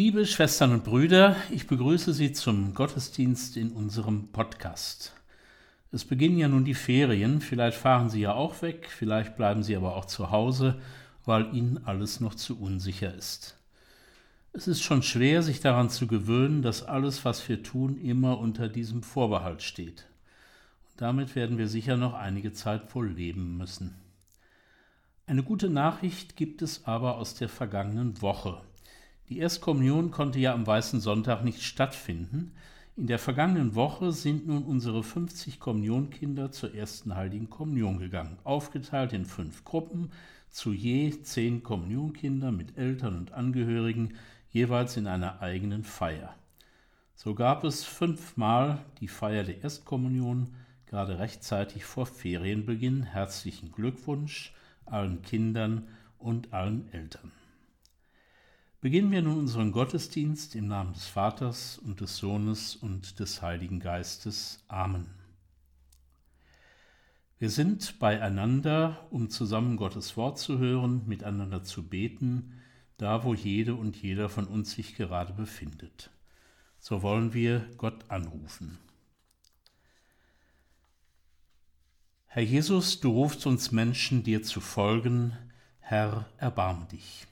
Liebe Schwestern und Brüder, ich begrüße Sie zum Gottesdienst in unserem Podcast. Es beginnen ja nun die Ferien, vielleicht fahren Sie ja auch weg, vielleicht bleiben Sie aber auch zu Hause, weil Ihnen alles noch zu unsicher ist. Es ist schon schwer, sich daran zu gewöhnen, dass alles, was wir tun, immer unter diesem Vorbehalt steht. Und damit werden wir sicher noch einige Zeit wohl leben müssen. Eine gute Nachricht gibt es aber aus der vergangenen Woche. Die Erstkommunion konnte ja am Weißen Sonntag nicht stattfinden. In der vergangenen Woche sind nun unsere 50 Kommunionkinder zur ersten Heiligen Kommunion gegangen, aufgeteilt in fünf Gruppen, zu je zehn Kommunionkinder mit Eltern und Angehörigen, jeweils in einer eigenen Feier. So gab es fünfmal die Feier der Erstkommunion, gerade rechtzeitig vor Ferienbeginn. Herzlichen Glückwunsch allen Kindern und allen Eltern. Beginnen wir nun unseren Gottesdienst im Namen des Vaters und des Sohnes und des Heiligen Geistes. Amen. Wir sind beieinander, um zusammen Gottes Wort zu hören, miteinander zu beten, da wo jede und jeder von uns sich gerade befindet. So wollen wir Gott anrufen. Herr Jesus, du rufst uns Menschen, dir zu folgen. Herr, erbarm dich.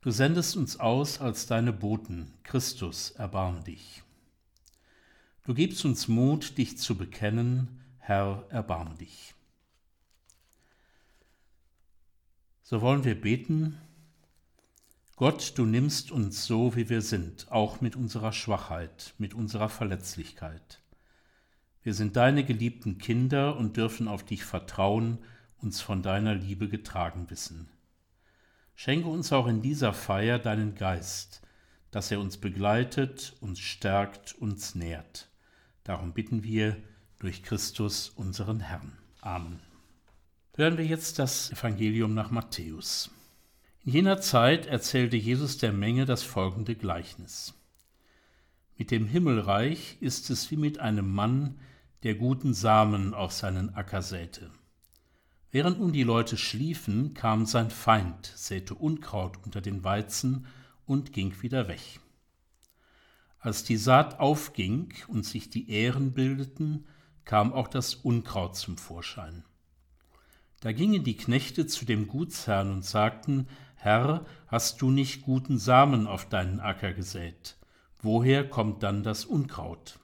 Du sendest uns aus als deine Boten. Christus, erbarm dich. Du gibst uns Mut, dich zu bekennen. Herr, erbarm dich. So wollen wir beten. Gott, du nimmst uns so, wie wir sind, auch mit unserer Schwachheit, mit unserer Verletzlichkeit. Wir sind deine geliebten Kinder und dürfen auf dich vertrauen, uns von deiner Liebe getragen wissen. Schenke uns auch in dieser Feier deinen Geist, dass er uns begleitet, uns stärkt, uns nährt. Darum bitten wir durch Christus unseren Herrn. Amen. Hören wir jetzt das Evangelium nach Matthäus. In jener Zeit erzählte Jesus der Menge das folgende Gleichnis. Mit dem Himmelreich ist es wie mit einem Mann, der guten Samen auf seinen Acker säte. Während nun die Leute schliefen, kam sein Feind, säte Unkraut unter den Weizen und ging wieder weg. Als die Saat aufging und sich die Ähren bildeten, kam auch das Unkraut zum Vorschein. Da gingen die Knechte zu dem Gutsherrn und sagten, Herr, hast du nicht guten Samen auf deinen Acker gesät? Woher kommt dann das Unkraut?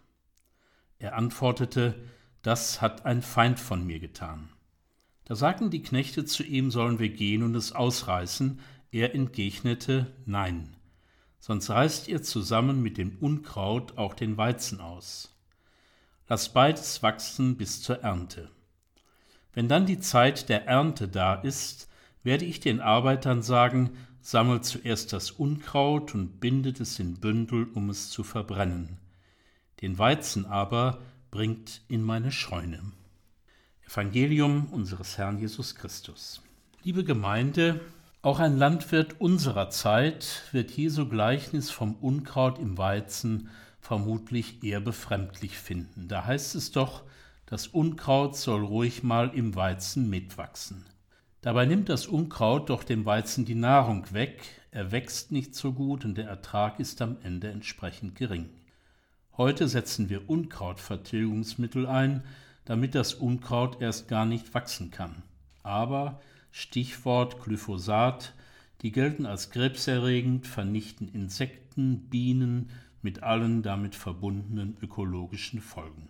Er antwortete, das hat ein Feind von mir getan. Da sagten die Knechte zu ihm, sollen wir gehen und es ausreißen? Er entgegnete, nein, sonst reißt ihr zusammen mit dem Unkraut auch den Weizen aus. Lass beides wachsen bis zur Ernte. Wenn dann die Zeit der Ernte da ist, werde ich den Arbeitern sagen, sammelt zuerst das Unkraut und bindet es in Bündel, um es zu verbrennen. Den Weizen aber bringt in meine Scheune. Evangelium unseres Herrn Jesus Christus. Liebe Gemeinde, auch ein Landwirt unserer Zeit wird Jesu Gleichnis vom Unkraut im Weizen vermutlich eher befremdlich finden. Da heißt es doch, das Unkraut soll ruhig mal im Weizen mitwachsen. Dabei nimmt das Unkraut doch dem Weizen die Nahrung weg, er wächst nicht so gut und der Ertrag ist am Ende entsprechend gering. Heute setzen wir Unkrautvertilgungsmittel ein, damit das Unkraut erst gar nicht wachsen kann. Aber Stichwort Glyphosat, die gelten als krebserregend, vernichten Insekten, Bienen mit allen damit verbundenen ökologischen Folgen.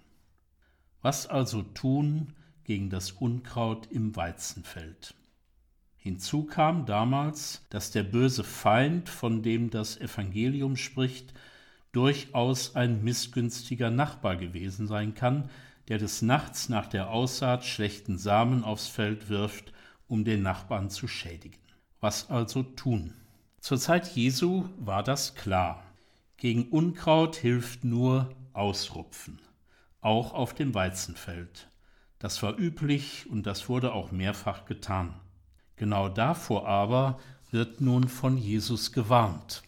Was also tun gegen das Unkraut im Weizenfeld? Hinzu kam damals, dass der böse Feind, von dem das Evangelium spricht, durchaus ein missgünstiger Nachbar gewesen sein kann, der des Nachts nach der Aussaat schlechten Samen aufs Feld wirft, um den Nachbarn zu schädigen. Was also tun? Zur Zeit Jesu war das klar. Gegen Unkraut hilft nur Ausrupfen, auch auf dem Weizenfeld. Das war üblich und das wurde auch mehrfach getan. Genau davor aber wird nun von Jesus gewarnt.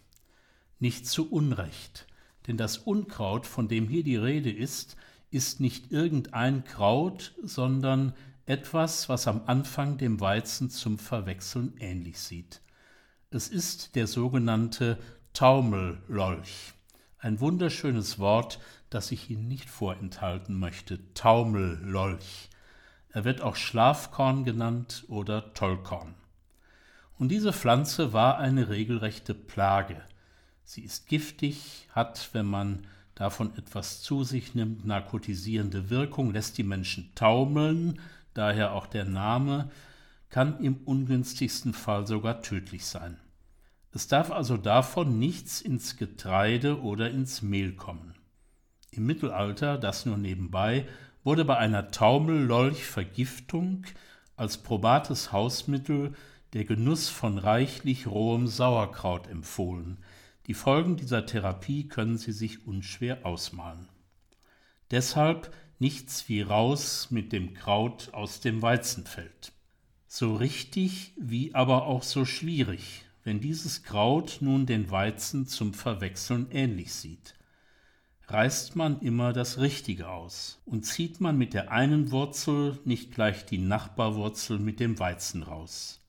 Nicht zu Unrecht, denn das Unkraut, von dem hier die Rede ist, ist nicht irgendein Kraut, sondern etwas, was am Anfang dem Weizen zum Verwechseln ähnlich sieht. Es ist der sogenannte Taumellolch. Ein wunderschönes Wort, das ich Ihnen nicht vorenthalten möchte. Taumellolch. Er wird auch Schlafkorn genannt oder Tollkorn. Und diese Pflanze war eine regelrechte Plage. Sie ist giftig, hat, wenn man davon etwas zu sich nimmt, narkotisierende Wirkung, lässt die Menschen taumeln, daher auch der Name, kann im ungünstigsten Fall sogar tödlich sein. Es darf also davon nichts ins Getreide oder ins Mehl kommen. Im Mittelalter, das nur nebenbei, wurde bei einer Taumellolch-Vergiftung als probates Hausmittel der Genuss von reichlich rohem Sauerkraut empfohlen. Die Folgen dieser Therapie können Sie sich unschwer ausmalen. Deshalb nichts wie raus mit dem Kraut aus dem Weizenfeld. So richtig wie aber auch so schwierig, wenn dieses Kraut nun den Weizen zum Verwechseln ähnlich sieht. Reißt man immer das Richtige aus und zieht man mit der einen Wurzel nicht gleich die Nachbarwurzel mit dem Weizen raus.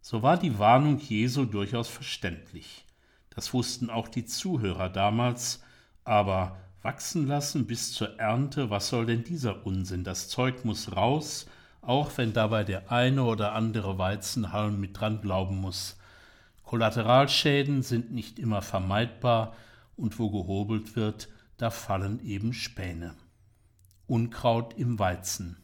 So war die Warnung Jesu durchaus verständlich. Das wussten auch die Zuhörer damals, aber wachsen lassen bis zur Ernte, was soll denn dieser Unsinn? Das Zeug muss raus, auch wenn dabei der eine oder andere Weizenhalm mit dran glauben muss. Kollateralschäden sind nicht immer vermeidbar, und wo gehobelt wird, da fallen eben Späne. Unkraut im Weizen.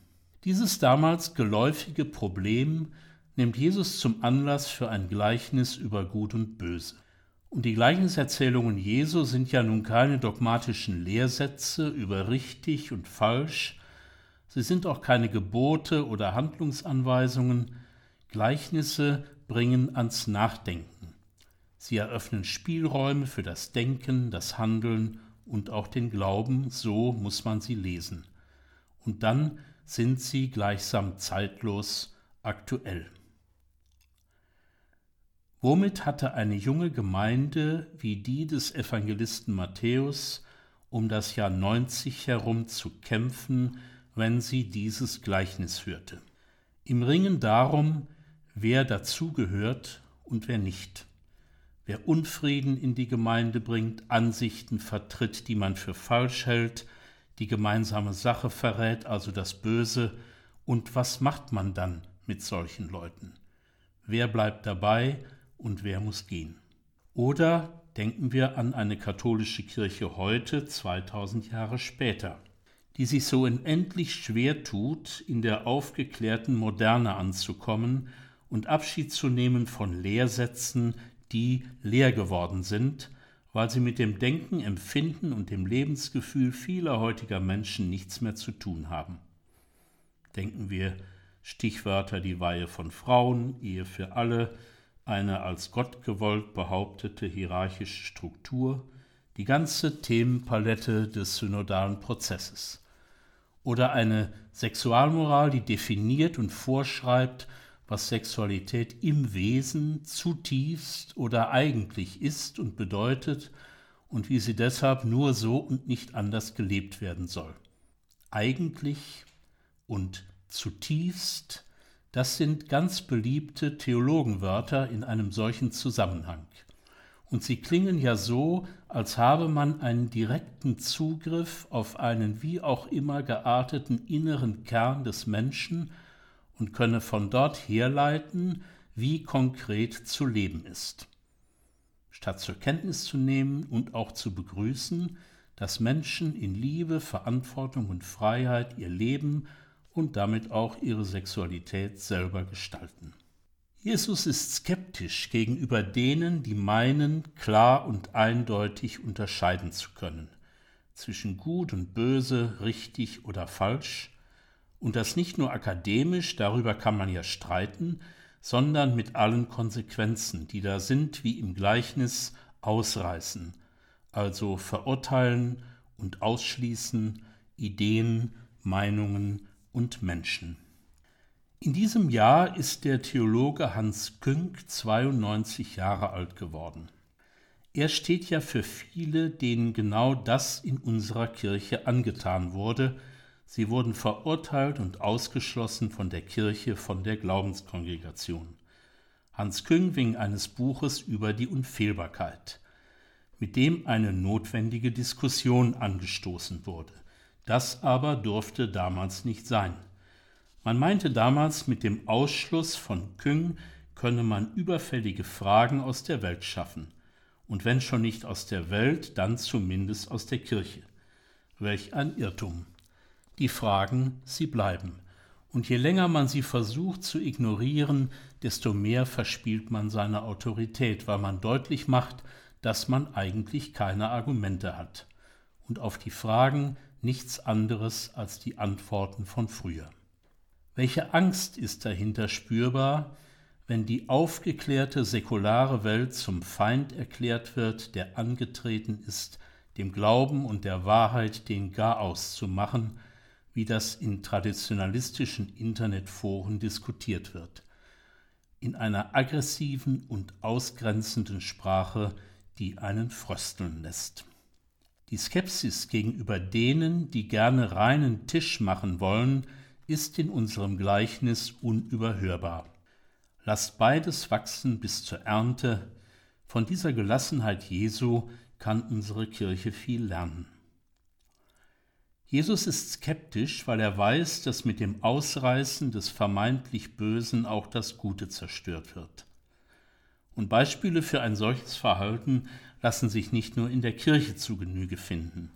Dieses damals geläufige Problem nimmt Jesus zum Anlass für ein Gleichnis über Gut und Böse. Und die Gleichniserzählungen Jesu sind ja nun keine dogmatischen Lehrsätze über richtig und falsch, sie sind auch keine Gebote oder Handlungsanweisungen, Gleichnisse bringen ans Nachdenken. Sie eröffnen Spielräume für das Denken, das Handeln und auch den Glauben, so muss man sie lesen. Und dann sind sie gleichsam zeitlos aktuell. Womit hatte eine junge Gemeinde wie die des Evangelisten Matthäus um das Jahr 90 herum zu kämpfen, wenn sie dieses Gleichnis hörte? Im Ringen darum, wer dazugehört und wer nicht. Wer Unfrieden in die Gemeinde bringt, Ansichten vertritt, die man für falsch hält, die gemeinsame Sache verrät, also das Böse, und was macht man dann mit solchen Leuten? Wer bleibt dabei und wer muss gehen. Oder denken wir an eine katholische Kirche heute, 2000 Jahre später, die sich so unendlich schwer tut, in der aufgeklärten Moderne anzukommen und Abschied zu nehmen von Lehrsätzen, die leer geworden sind, weil sie mit dem Denken, Empfinden und dem Lebensgefühl vieler heutiger Menschen nichts mehr zu tun haben. Denken wir Stichwörter die Weihe von Frauen, Ehe für alle, eine als Gott gewollt behauptete hierarchische Struktur, die ganze Themenpalette des synodalen Prozesses. Oder eine Sexualmoral, die definiert und vorschreibt, was Sexualität im Wesen zutiefst oder eigentlich ist und bedeutet und wie sie deshalb nur so und nicht anders gelebt werden soll. Eigentlich und zutiefst das sind ganz beliebte Theologenwörter in einem solchen Zusammenhang. Und sie klingen ja so, als habe man einen direkten Zugriff auf einen wie auch immer gearteten inneren Kern des Menschen und könne von dort herleiten, wie konkret zu leben ist. Statt zur Kenntnis zu nehmen und auch zu begrüßen, dass Menschen in Liebe, Verantwortung und Freiheit ihr Leben und damit auch ihre Sexualität selber gestalten. Jesus ist skeptisch gegenüber denen, die meinen, klar und eindeutig unterscheiden zu können zwischen gut und böse, richtig oder falsch, und das nicht nur akademisch, darüber kann man ja streiten, sondern mit allen Konsequenzen, die da sind, wie im Gleichnis ausreißen, also verurteilen und ausschließen, Ideen, Meinungen und Menschen. In diesem Jahr ist der Theologe Hans Künk 92 Jahre alt geworden. Er steht ja für viele, denen genau das in unserer Kirche angetan wurde. Sie wurden verurteilt und ausgeschlossen von der Kirche, von der Glaubenskongregation. Hans Küng wegen eines Buches über die Unfehlbarkeit, mit dem eine notwendige Diskussion angestoßen wurde. Das aber durfte damals nicht sein. Man meinte damals, mit dem Ausschluss von Küng könne man überfällige Fragen aus der Welt schaffen. Und wenn schon nicht aus der Welt, dann zumindest aus der Kirche. Welch ein Irrtum. Die Fragen, sie bleiben. Und je länger man sie versucht zu ignorieren, desto mehr verspielt man seine Autorität, weil man deutlich macht, dass man eigentlich keine Argumente hat. Und auf die Fragen nichts anderes als die Antworten von früher. Welche Angst ist dahinter spürbar, wenn die aufgeklärte säkulare Welt zum Feind erklärt wird, der angetreten ist, dem Glauben und der Wahrheit den Garaus zu machen, wie das in traditionalistischen Internetforen diskutiert wird, in einer aggressiven und ausgrenzenden Sprache, die einen frösteln lässt. Die Skepsis gegenüber denen, die gerne reinen Tisch machen wollen, ist in unserem Gleichnis unüberhörbar. Lasst beides wachsen bis zur Ernte. Von dieser Gelassenheit Jesu kann unsere Kirche viel lernen. Jesus ist skeptisch, weil er weiß, dass mit dem Ausreißen des vermeintlich Bösen auch das Gute zerstört wird. Und Beispiele für ein solches Verhalten lassen sich nicht nur in der Kirche zu Genüge finden.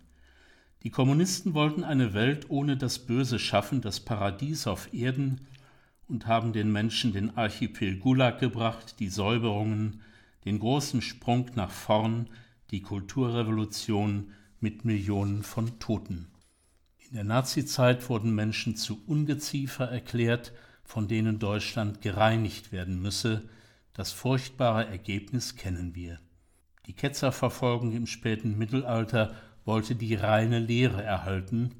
Die Kommunisten wollten eine Welt ohne das Böse schaffen, das Paradies auf Erden, und haben den Menschen den Archipel Gulag gebracht, die Säuberungen, den großen Sprung nach vorn, die Kulturrevolution mit Millionen von Toten. In der Nazizeit wurden Menschen zu Ungeziefer erklärt, von denen Deutschland gereinigt werden müsse. Das furchtbare Ergebnis kennen wir. Die Ketzerverfolgung im späten Mittelalter wollte die reine Lehre erhalten,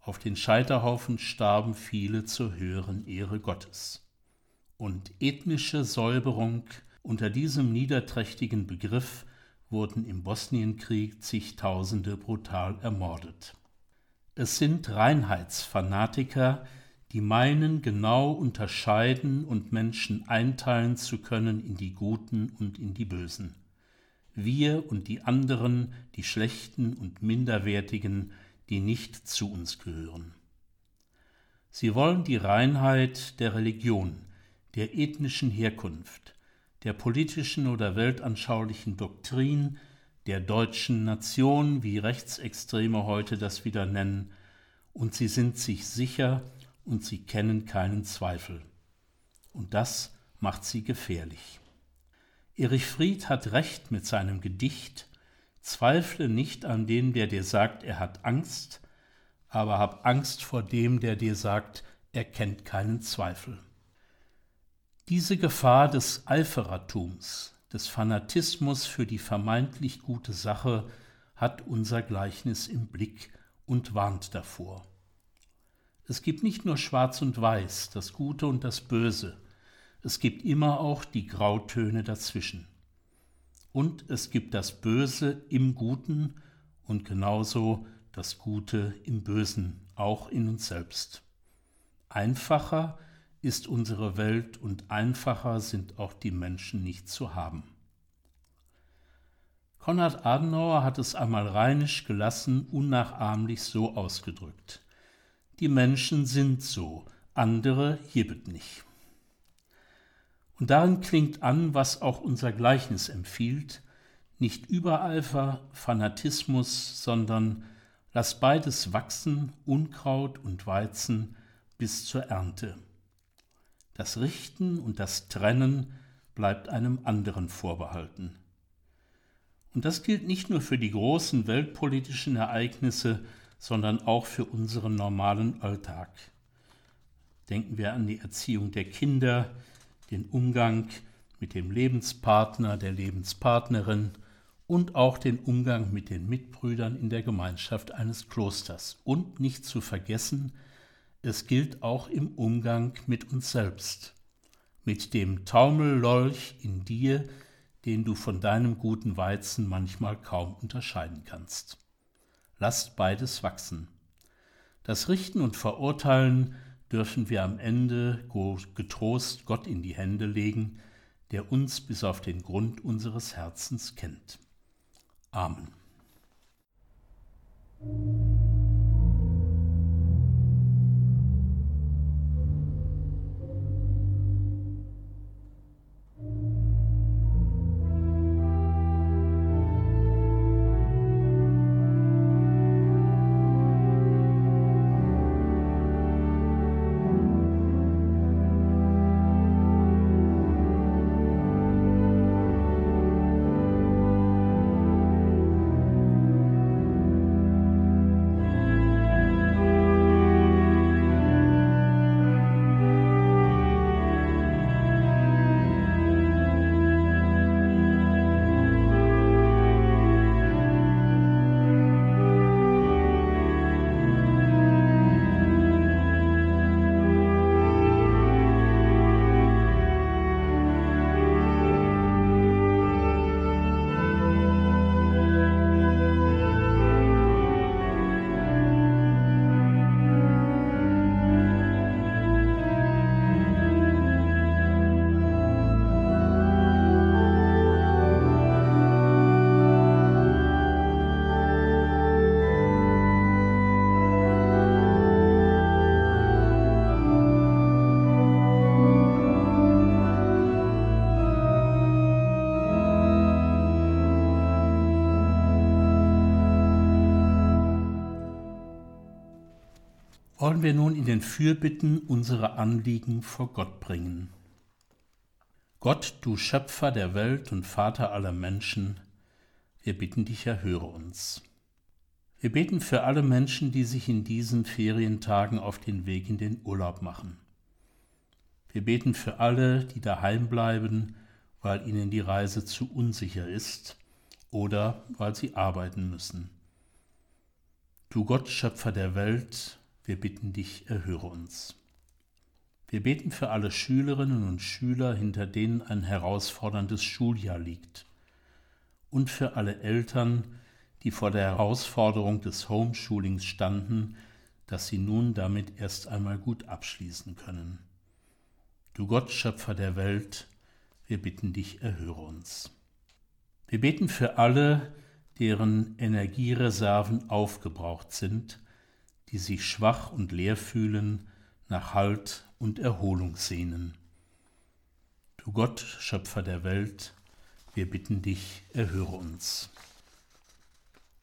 auf den Scheiterhaufen starben viele zur höheren Ehre Gottes. Und ethnische Säuberung unter diesem niederträchtigen Begriff wurden im Bosnienkrieg zigtausende brutal ermordet. Es sind Reinheitsfanatiker, die meinen, genau unterscheiden und Menschen einteilen zu können in die Guten und in die Bösen wir und die anderen, die Schlechten und Minderwertigen, die nicht zu uns gehören. Sie wollen die Reinheit der Religion, der ethnischen Herkunft, der politischen oder weltanschaulichen Doktrin, der deutschen Nation, wie Rechtsextreme heute das wieder nennen, und sie sind sich sicher und sie kennen keinen Zweifel. Und das macht sie gefährlich. Erich Fried hat recht mit seinem Gedicht Zweifle nicht an den, der dir sagt, er hat Angst, aber hab Angst vor dem, der dir sagt, er kennt keinen Zweifel. Diese Gefahr des Eiferertums, des Fanatismus für die vermeintlich gute Sache hat unser Gleichnis im Blick und warnt davor. Es gibt nicht nur Schwarz und Weiß, das Gute und das Böse, es gibt immer auch die Grautöne dazwischen. Und es gibt das Böse im Guten und genauso das Gute im Bösen, auch in uns selbst. Einfacher ist unsere Welt und einfacher sind auch die Menschen nicht zu haben. Konrad Adenauer hat es einmal rheinisch gelassen, unnachahmlich so ausgedrückt. Die Menschen sind so, andere jebet nicht. Und darin klingt an, was auch unser Gleichnis empfiehlt, nicht Übereifer, Fanatismus, sondern lass beides wachsen, Unkraut und Weizen, bis zur Ernte. Das Richten und das Trennen bleibt einem anderen vorbehalten. Und das gilt nicht nur für die großen weltpolitischen Ereignisse, sondern auch für unseren normalen Alltag. Denken wir an die Erziehung der Kinder, den Umgang mit dem Lebenspartner, der Lebenspartnerin und auch den Umgang mit den Mitbrüdern in der Gemeinschaft eines Klosters. Und nicht zu vergessen, es gilt auch im Umgang mit uns selbst, mit dem Taumellolch in dir, den du von deinem guten Weizen manchmal kaum unterscheiden kannst. Lasst beides wachsen. Das Richten und Verurteilen dürfen wir am Ende getrost Gott in die Hände legen, der uns bis auf den Grund unseres Herzens kennt. Amen. Wollen wir nun in den Fürbitten unsere Anliegen vor Gott bringen. Gott, du Schöpfer der Welt und Vater aller Menschen, wir bitten dich, erhöre uns. Wir beten für alle Menschen, die sich in diesen Ferientagen auf den Weg in den Urlaub machen. Wir beten für alle, die daheim bleiben, weil ihnen die Reise zu unsicher ist oder weil sie arbeiten müssen. Du Gott, Schöpfer der Welt, wir bitten dich, erhöre uns. Wir beten für alle Schülerinnen und Schüler, hinter denen ein herausforderndes Schuljahr liegt, und für alle Eltern, die vor der Herausforderung des Homeschoolings standen, dass sie nun damit erst einmal gut abschließen können. Du Gott, Schöpfer der Welt, wir bitten dich, erhöre uns. Wir beten für alle, deren Energiereserven aufgebraucht sind, die sich schwach und leer fühlen, nach Halt und Erholung sehnen. Du Gott, Schöpfer der Welt, wir bitten dich, erhöre uns.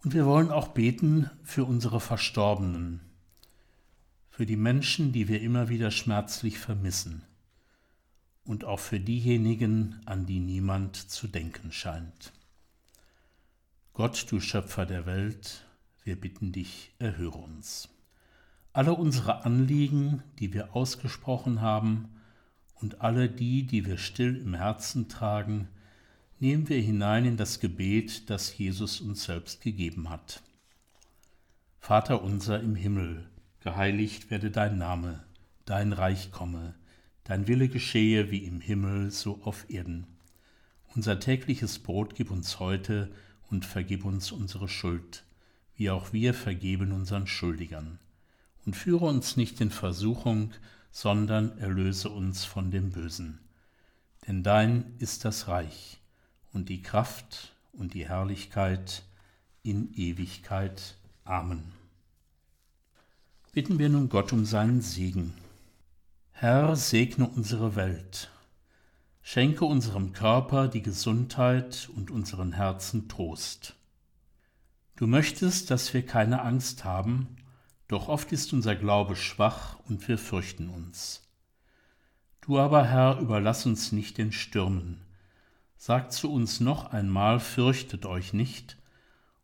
Und wir wollen auch beten für unsere Verstorbenen, für die Menschen, die wir immer wieder schmerzlich vermissen, und auch für diejenigen, an die niemand zu denken scheint. Gott, du Schöpfer der Welt, wir bitten dich, erhöre uns. Alle unsere Anliegen, die wir ausgesprochen haben, und alle die, die wir still im Herzen tragen, nehmen wir hinein in das Gebet, das Jesus uns selbst gegeben hat. Vater unser im Himmel, geheiligt werde dein Name, dein Reich komme, dein Wille geschehe wie im Himmel so auf Erden. Unser tägliches Brot gib uns heute und vergib uns unsere Schuld, wie auch wir vergeben unseren Schuldigern und führe uns nicht in Versuchung, sondern erlöse uns von dem Bösen. Denn dein ist das Reich und die Kraft und die Herrlichkeit in Ewigkeit. Amen. Bitten wir nun Gott um seinen Segen. Herr, segne unsere Welt. Schenke unserem Körper die Gesundheit und unseren Herzen Trost. Du möchtest, dass wir keine Angst haben, doch oft ist unser Glaube schwach und wir fürchten uns. Du aber, Herr, überlass uns nicht den Stürmen. Sag zu uns noch einmal, fürchtet euch nicht,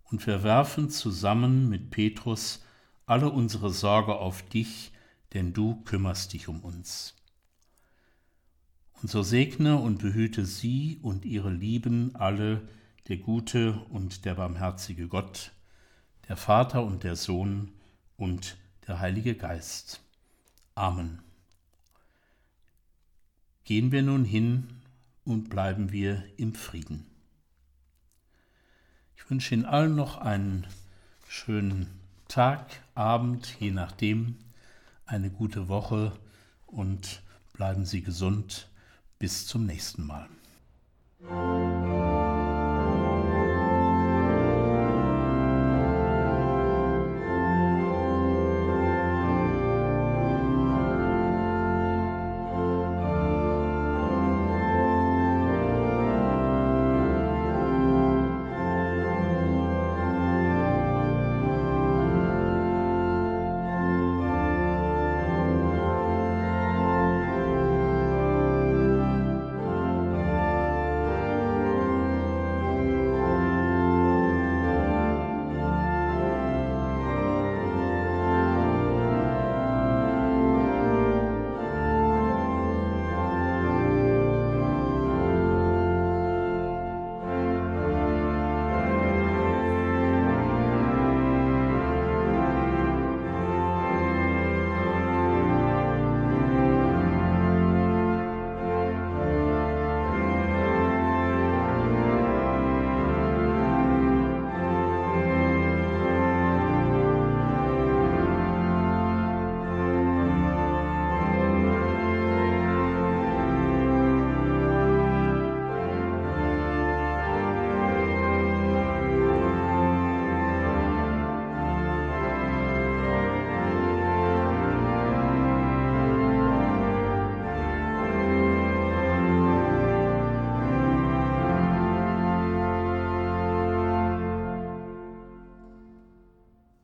und wir werfen zusammen mit Petrus alle unsere Sorge auf dich, denn du kümmerst dich um uns. Und so segne und behüte sie und ihre Lieben alle, der gute und der barmherzige Gott, der Vater und der Sohn und der Heilige Geist. Amen. Gehen wir nun hin und bleiben wir im Frieden. Ich wünsche Ihnen allen noch einen schönen Tag, Abend, je nachdem, eine gute Woche und bleiben Sie gesund. Bis zum nächsten Mal.